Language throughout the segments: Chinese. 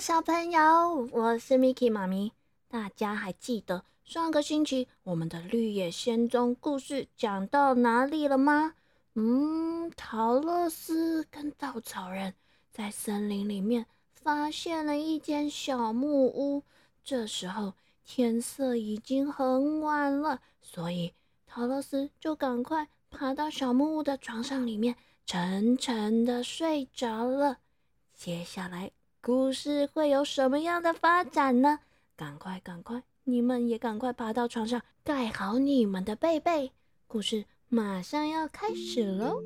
小朋友，我是 Miki 妈咪。大家还记得上个星期我们的绿野仙踪故事讲到哪里了吗？嗯，陶乐斯跟稻草人在森林里面发现了一间小木屋。这时候天色已经很晚了，所以陶乐斯就赶快爬到小木屋的床上里面，沉沉的睡着了。接下来。故事会有什么样的发展呢？赶快，赶快，你们也赶快爬到床上，盖好你们的被被。故事马上要开始喽！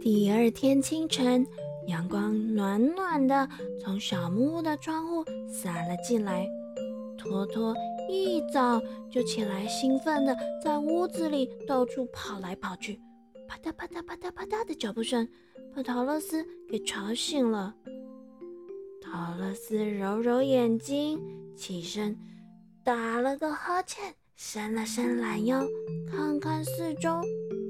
第二天清晨，阳光暖暖的从小木屋的窗户洒了进来，托托。一早就起来，兴奋的在屋子里到处跑来跑去，啪嗒啪嗒啪嗒啪嗒的脚步声把陶乐斯给吵醒了。陶乐斯揉揉眼睛，起身打了个哈欠，伸了伸懒腰，看看四周，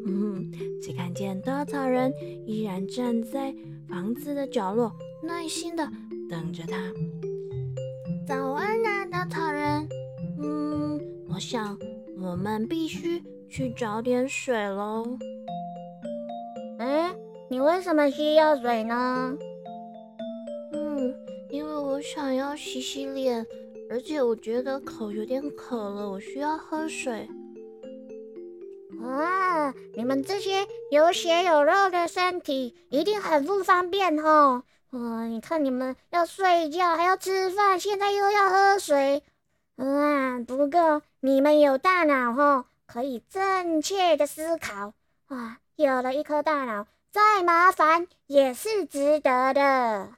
嗯，只看见稻草人依然站在房子的角落，耐心的等着他。早安啊，稻草人。想我们必须去找点水喽。哎，你为什么需要水呢？嗯，因为我想要洗洗脸，而且我觉得口有点渴了，我需要喝水。啊，你们这些有血有肉的身体一定很不方便哦。哇，你看你们要睡觉，还要吃饭，现在又要喝水。啊，不过你们有大脑吼，可以正确的思考啊！有了一颗大脑，再麻烦也是值得的。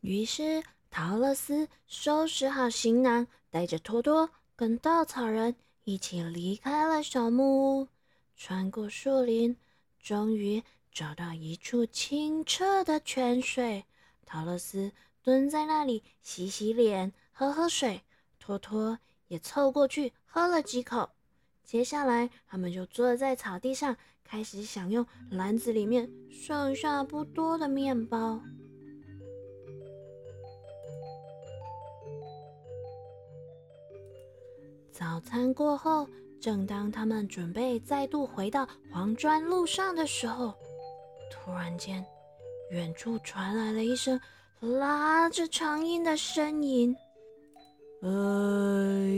于是，陶乐斯收拾好行囊，带着托托跟稻草人一起离开了小木屋，穿过树林，终于找到一处清澈的泉水。陶乐斯蹲在那里洗洗脸。喝喝水，托托也凑过去喝了几口。接下来，他们就坐在草地上，开始享用篮子里面剩下不多的面包。早餐过后，正当他们准备再度回到黄砖路上的时候，突然间，远处传来了一声拉着长音的声音。哎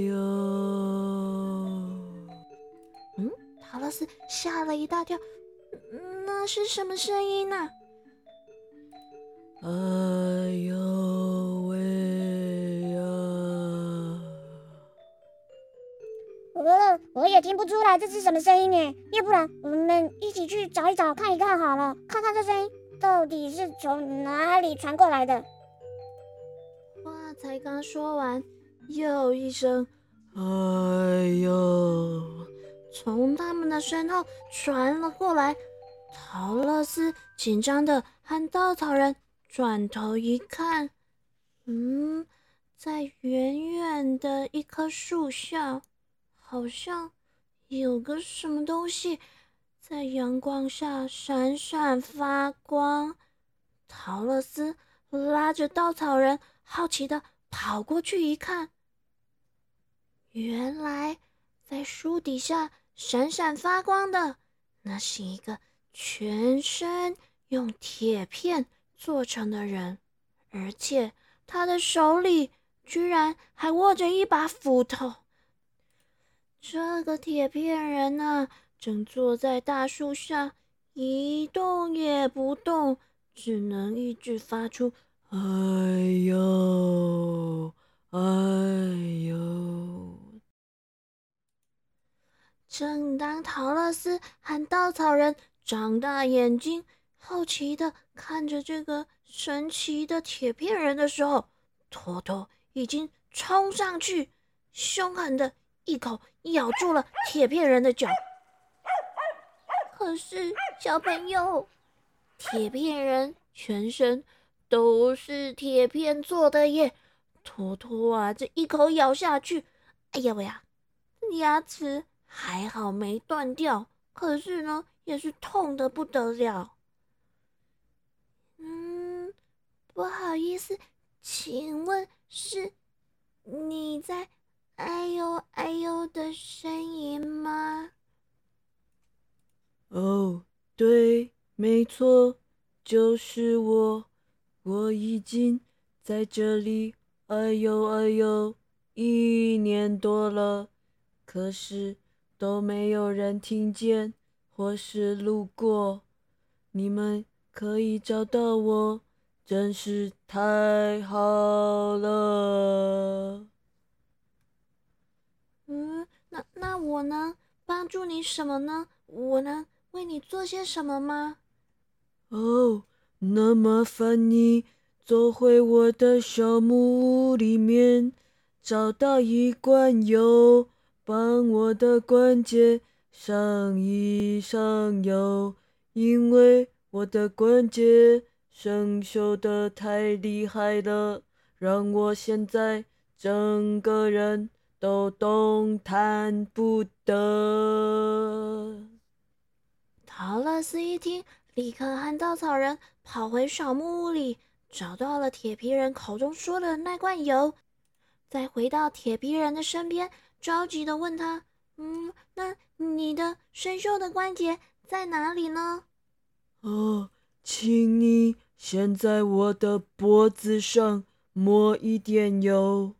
呦！嗯，陶乐斯吓了一大跳，那是什么声音呢？哎呦喂呀！我我也听不出来这是什么声音呢。要不然我们一起去找一找，看一看好了，看看这声音到底是从哪里传过来的。话才刚说完。又一声“哎呦”从他们的身后传了过来，陶乐斯紧张的和稻草人转头一看，嗯，在远远的一棵树下，好像有个什么东西在阳光下闪闪发光。陶乐斯拉着稻草人，好奇的跑过去一看。原来，在树底下闪闪发光的，那是一个全身用铁片做成的人，而且他的手里居然还握着一把斧头。这个铁片人呢，正坐在大树下，一动也不动，只能一直发出“哎呦，哎呦”。正当陶乐斯和稻草人张大眼睛，好奇的看着这个神奇的铁片人的时候，托托已经冲上去，凶狠的一口咬住了铁片人的脚。可是小朋友，铁片人全身都是铁片做的耶！托托啊，这一口咬下去，哎呀喂呀，牙齿还好没断掉，可是呢，也是痛的不得了。嗯，不好意思，请问是你在哎呦哎呦的声音吗？哦，对，没错，就是我。我已经在这里哎呦哎呦一年多了，可是都没有人听见或是路过。你们可以找到我，真是太好了。嗯，那那我能帮助你什么呢？我能为你做些什么吗？哦。那麻烦你走回我的小木屋里面，找到一罐油，帮我的关节上一上油，因为我的关节生锈的太厉害了，让我现在整个人都动弹不得。陶乐斯一听。立刻和稻草人跑回小木屋里，找到了铁皮人口中说的那罐油，再回到铁皮人的身边，着急的问他：“嗯，那你的生锈的关节在哪里呢？”“哦，请你先在我的脖子上抹一点油。”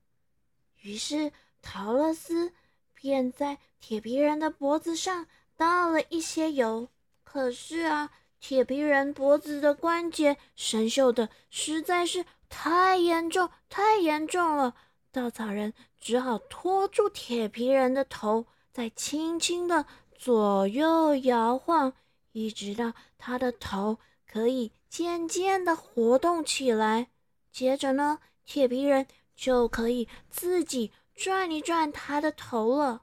于是陶乐斯便在铁皮人的脖子上倒了一些油。可是啊。铁皮人脖子的关节生锈的实在是太严重、太严重了。稻草人只好拖住铁皮人的头，再轻轻的左右摇晃，一直到他的头可以渐渐的活动起来。接着呢，铁皮人就可以自己转一转他的头了。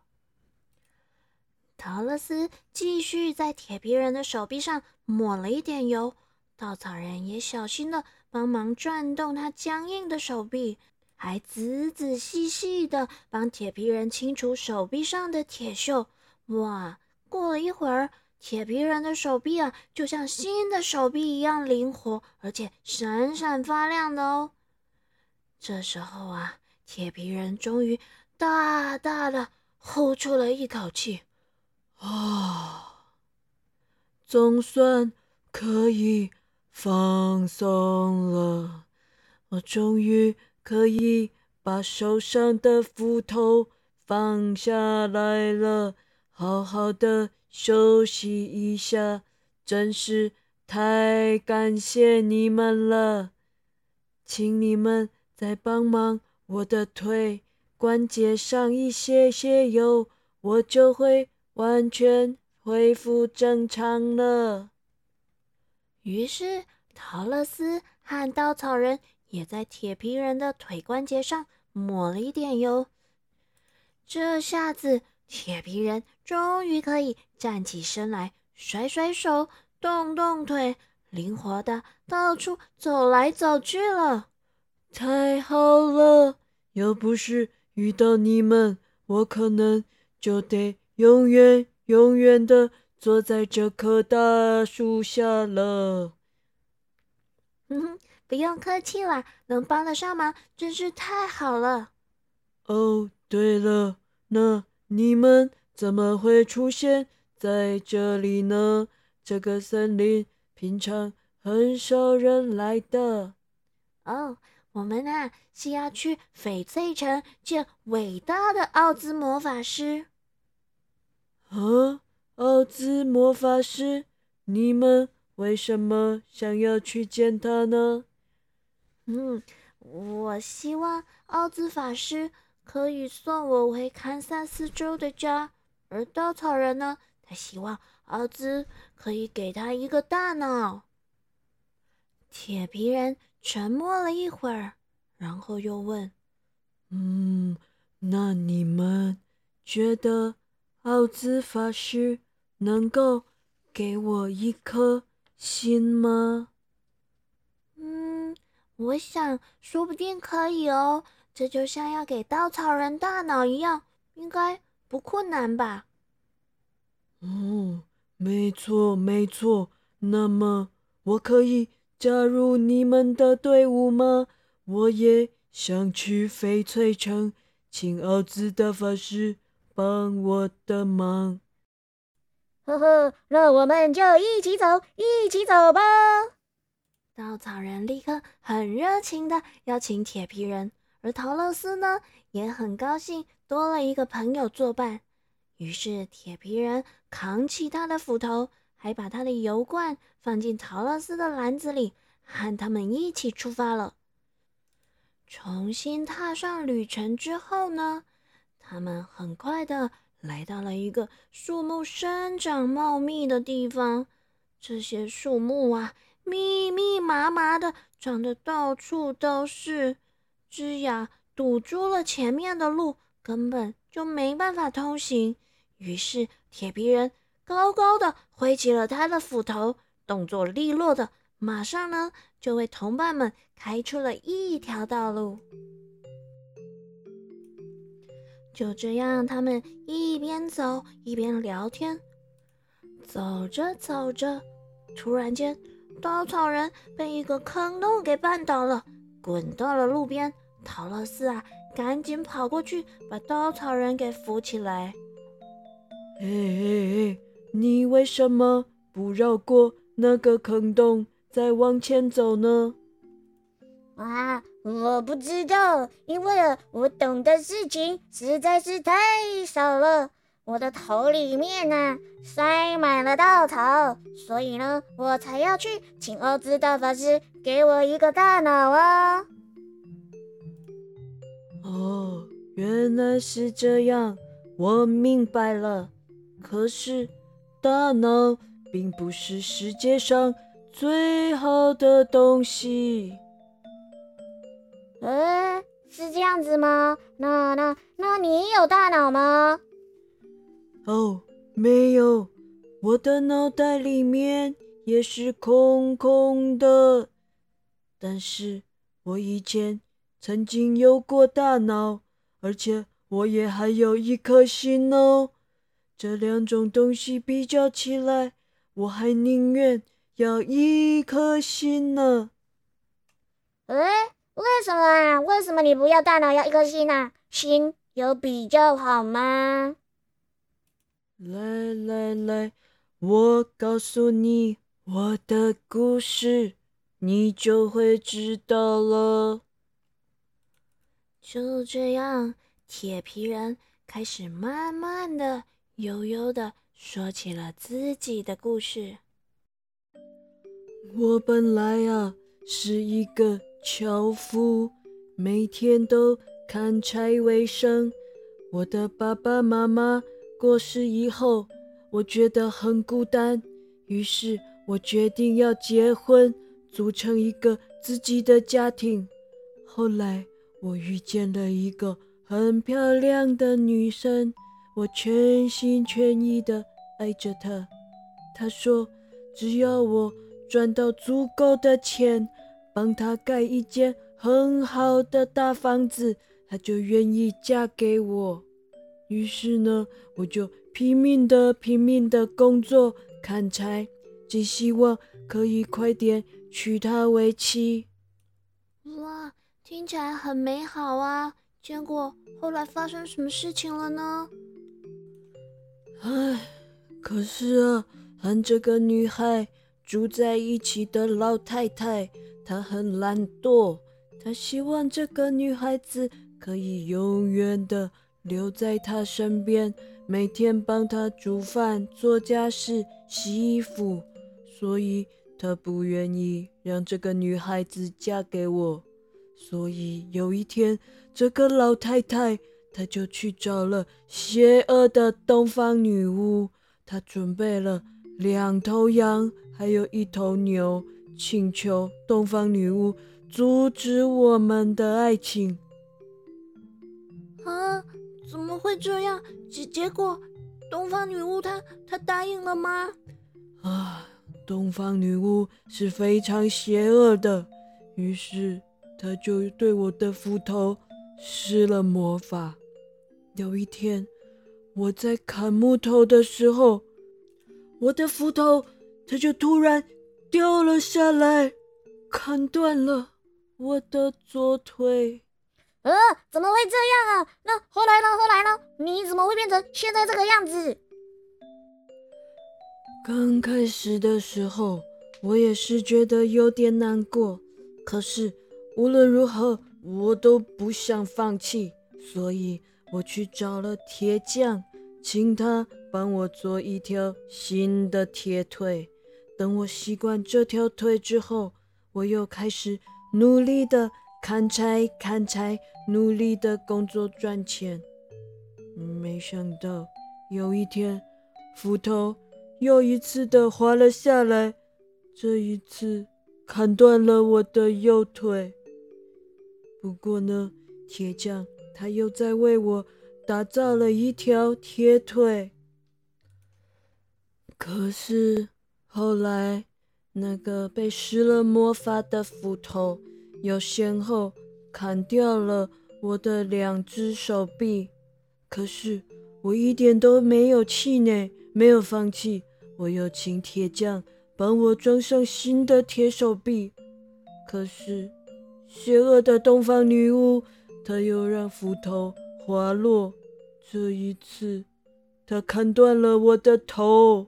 陶乐斯继续在铁皮人的手臂上抹了一点油，稻草人也小心的帮忙转动他僵硬的手臂，还仔仔细细的帮铁皮人清除手臂上的铁锈。哇！过了一会儿，铁皮人的手臂啊，就像新的手臂一样灵活，而且闪闪发亮的哦。这时候啊，铁皮人终于大大的呼出了一口气。啊，总算可以放松了。我终于可以把手上的斧头放下来了，好好的休息一下。真是太感谢你们了，请你们再帮忙我的腿关节上一些些油，我就会。完全恢复正常了。于是，陶乐斯和稻草人也在铁皮人的腿关节上抹了一点油。这下子，铁皮人终于可以站起身来，甩甩手，动动腿，灵活的到处走来走去了。太好了！要不是遇到你们，我可能就得……永远永远的坐在这棵大树下了。嗯哼，不用客气啦，能帮得上忙真是太好了。哦，对了，那你们怎么会出现在这里呢？这个森林平常很少人来的。哦，我们啊是要去翡翠城见伟大的奥兹魔法师。啊，奥兹魔法师，你们为什么想要去见他呢？嗯，我希望奥兹法师可以送我回堪萨斯州的家，而稻草人呢，他希望奥兹可以给他一个大脑。铁皮人沉默了一会儿，然后又问：“嗯，那你们觉得？”奥兹法师能够给我一颗心吗？嗯，我想说不定可以哦。这就像要给稻草人大脑一样，应该不困难吧？哦，没错，没错。那么我可以加入你们的队伍吗？我也想去翡翠城，请奥兹大法师帮我的忙。呵呵，那我们就一起走，一起走吧。稻草人立刻很热情的邀请铁皮人，而陶乐斯呢也很高兴多了一个朋友作伴。于是铁皮人扛起他的斧头，还把他的油罐放进陶乐斯的篮子里，和他们一起出发了。重新踏上旅程之后呢，他们很快的。来到了一个树木生长茂密的地方，这些树木啊，密密麻麻的，长得到处都是，枝桠堵住了前面的路，根本就没办法通行。于是铁皮人高高的挥起了他的斧头，动作利落的，马上呢就为同伴们开出了一条道路。就这样，他们一边走一边聊天。走着走着，突然间，稻草人被一个坑洞给绊倒了，滚到了路边。陶乐斯啊，赶紧跑过去把稻草人给扶起来。哎哎哎，你为什么不绕过那个坑洞，再往前走呢？啊！我不知道，因为我懂的事情实在是太少了。我的头里面呢塞满了稻草，所以呢，我才要去请奥兹大法师给我一个大脑啊！哦，原来是这样，我明白了。可是，大脑并不是世界上最好的东西。呃，是这样子吗？那那那你有大脑吗？哦，没有，我的脑袋里面也是空空的。但是我以前曾经有过大脑，而且我也还有一颗心哦。这两种东西比较起来，我还宁愿要一颗心呢。哎。为什么啊？为什么你不要大脑要一颗心啊？心有比较好吗？来来来，我告诉你我的故事，你就会知道了。就这样，铁皮人开始慢慢的、悠悠的说起了自己的故事。我本来啊，是一个。樵夫每天都砍柴为生。我的爸爸妈妈过世以后，我觉得很孤单，于是我决定要结婚，组成一个自己的家庭。后来我遇见了一个很漂亮的女生，我全心全意的爱着她。她说，只要我赚到足够的钱。帮她盖一间很好的大房子，她就愿意嫁给我。于是呢，我就拼命的、拼命的工作砍柴，只希望可以快点娶她为妻。哇，听起来很美好啊！结果后来发生什么事情了呢？唉，可是啊，和这个女孩住在一起的老太太。她很懒惰，她希望这个女孩子可以永远的留在他身边，每天帮他煮饭、做家事、洗衣服，所以他不愿意让这个女孩子嫁给我。所以有一天，这个老太太她就去找了邪恶的东方女巫，她准备了两头羊，还有一头牛。请求东方女巫阻止我们的爱情。啊，怎么会这样？结结果，东方女巫她她答应了吗？啊，东方女巫是非常邪恶的，于是她就对我的斧头施了魔法。有一天，我在砍木头的时候，我的斧头它就突然掉了下来，砍断了我的左腿。呃，怎么会这样啊？那后来呢？后来呢？你怎么会变成现在这个样子？刚开始的时候，我也是觉得有点难过，可是无论如何，我都不想放弃，所以我去找了铁匠，请他帮我做一条新的铁腿。等我习惯这条腿之后，我又开始努力的砍柴，砍柴。努力的工作赚钱，没想到有一天斧头又一次的滑了下来，这一次砍断了我的右腿。不过呢，铁匠他又在为我打造了一条铁腿。可是后来那个被施了魔法的斧头又先后。砍掉了我的两只手臂，可是我一点都没有气馁，没有放弃。我又请铁匠帮我装上新的铁手臂，可是邪恶的东方女巫，她又让斧头滑落。这一次，她砍断了我的头。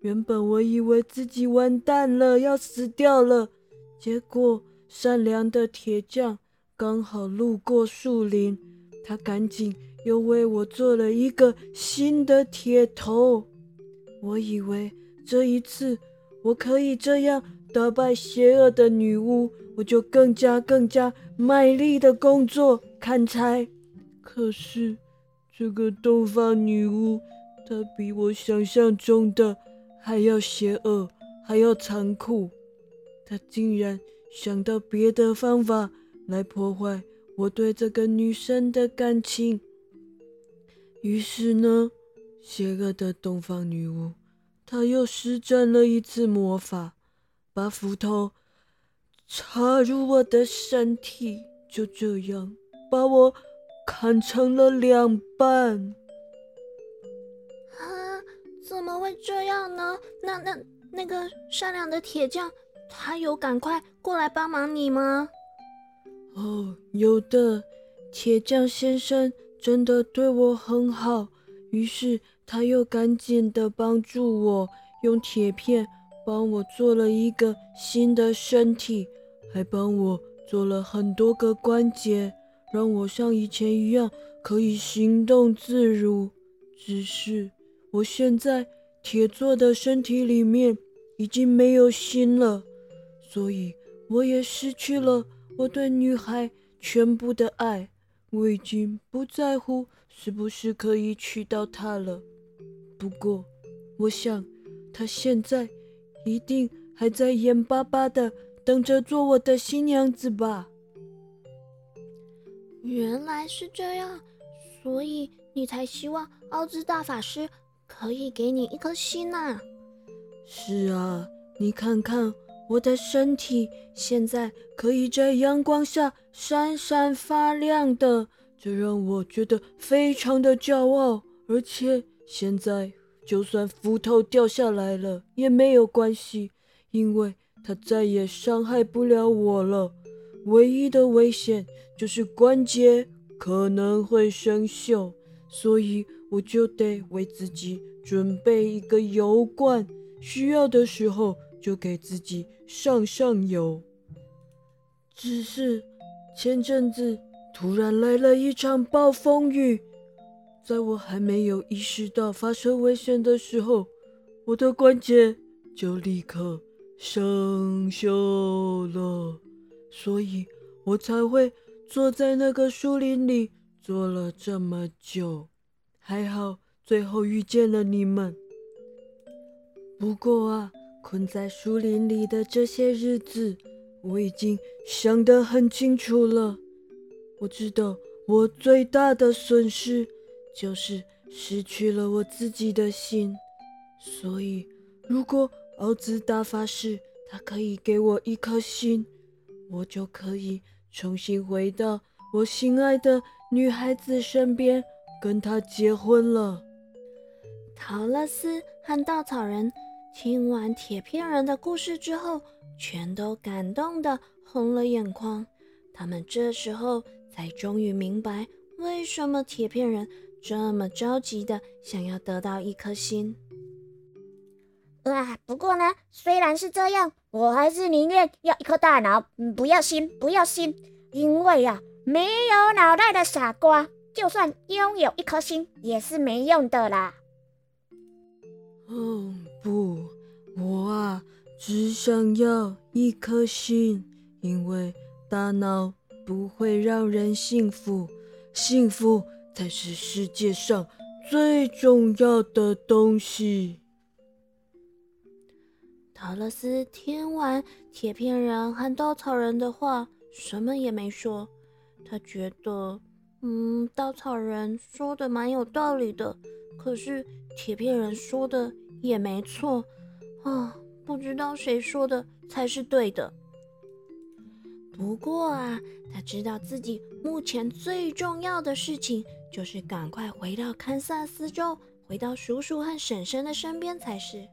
原本我以为自己完蛋了，要死掉了，结果善良的铁匠。刚好路过树林，他赶紧又为我做了一个新的铁头。我以为这一次我可以这样打败邪恶的女巫，我就更加更加卖力的工作砍柴。可是这个东方女巫，她比我想象中的还要邪恶，还要残酷。她竟然想到别的方法。来破坏我对这个女生的感情。于是呢，邪恶的东方女巫，她又施展了一次魔法，把斧头插入我的身体，就这样把我砍成了两半。啊，怎么会这样呢？那那那个善良的铁匠，他有赶快过来帮忙你吗？哦，有的，铁匠先生真的对我很好，于是他又赶紧的帮助我，用铁片帮我做了一个新的身体，还帮我做了很多个关节，让我像以前一样可以行动自如。只是我现在铁做的身体里面已经没有心了，所以我也失去了。我对女孩全部的爱，我已经不在乎是不是可以娶到她了。不过，我想她现在一定还在眼巴巴的等着做我的新娘子吧。原来是这样，所以你才希望奥兹大法师可以给你一颗心呐？是啊，你看看。我的身体现在可以在阳光下闪闪发亮的，这让我觉得非常的骄傲。而且现在，就算斧头掉下来了也没有关系，因为它再也伤害不了我了。唯一的危险就是关节可能会生锈，所以我就得为自己准备一个油罐，需要的时候。就给自己上上油。只是前阵子突然来了一场暴风雨，在我还没有意识到发生危险的时候，我的关节就立刻生锈了，所以我才会坐在那个树林里坐了这么久。还好最后遇见了你们。不过啊。困在树林里的这些日子，我已经想得很清楚了。我知道我最大的损失就是失去了我自己的心。所以，如果奥兹大法师他可以给我一颗心，我就可以重新回到我心爱的女孩子身边，跟她结婚了。陶乐斯和稻草人听完铁片人的故事之后，全都感动的红了眼眶。他们这时候才终于明白，为什么铁片人这么着急的想要得到一颗心。啊，不过呢，虽然是这样，我还是宁愿要一颗大脑，不要心，不要心，因为呀，没有脑袋的傻瓜，就算拥有一颗心也是没用的啦。哦不，我啊，只想要一颗心，因为大脑不会让人幸福，幸福才是世界上最重要的东西。陶乐斯听完铁片人和稻草人的话，什么也没说。他觉得，嗯，稻草人说的蛮有道理的，可是铁片人说的也没错啊，不知道谁说的才是对的。不过啊，他知道自己目前最重要的事情就是赶快回到堪萨斯州，回到叔叔和婶婶的身边才是。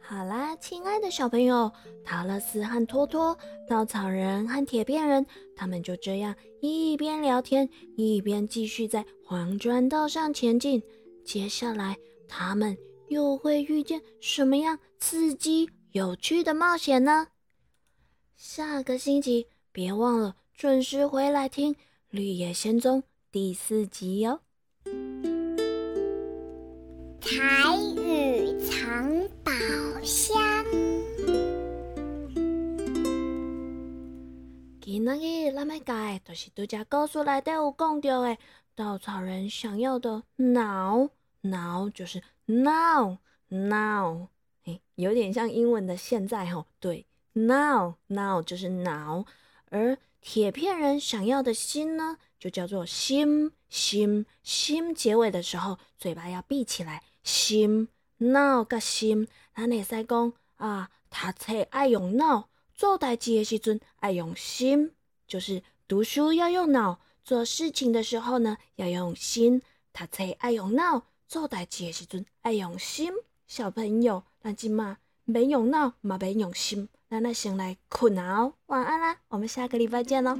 好啦，亲爱的小朋友，陶乐斯和托托、稻草人和铁片人，他们就这样一边聊天，一边继续在黄砖道上前进。接下来，他们又会遇见什么样刺激、有趣的冒险呢？下个星期别忘了准时回来听《绿野仙踪》第四集哟。台语藏宝箱。今仔日咱要教的，就是拄只故事内底有讲到的稻草人想要的脑，脑就是 now now，哎，有点像英文的现在吼，对，now now 就是脑，而铁片人想要的心呢，就叫做心心心，结尾的时候嘴巴要闭起来。心脑甲心，咱会使讲啊，读册爱用脑，做代志的时阵爱用心，就是读书要用脑，做事情的时候呢要用心。读册爱用脑，做代志的时阵爱用心。小朋友，咱今嘛免用脑，嘛免用心，咱来先来困啊哦！晚安啦，我们下个礼拜见喽。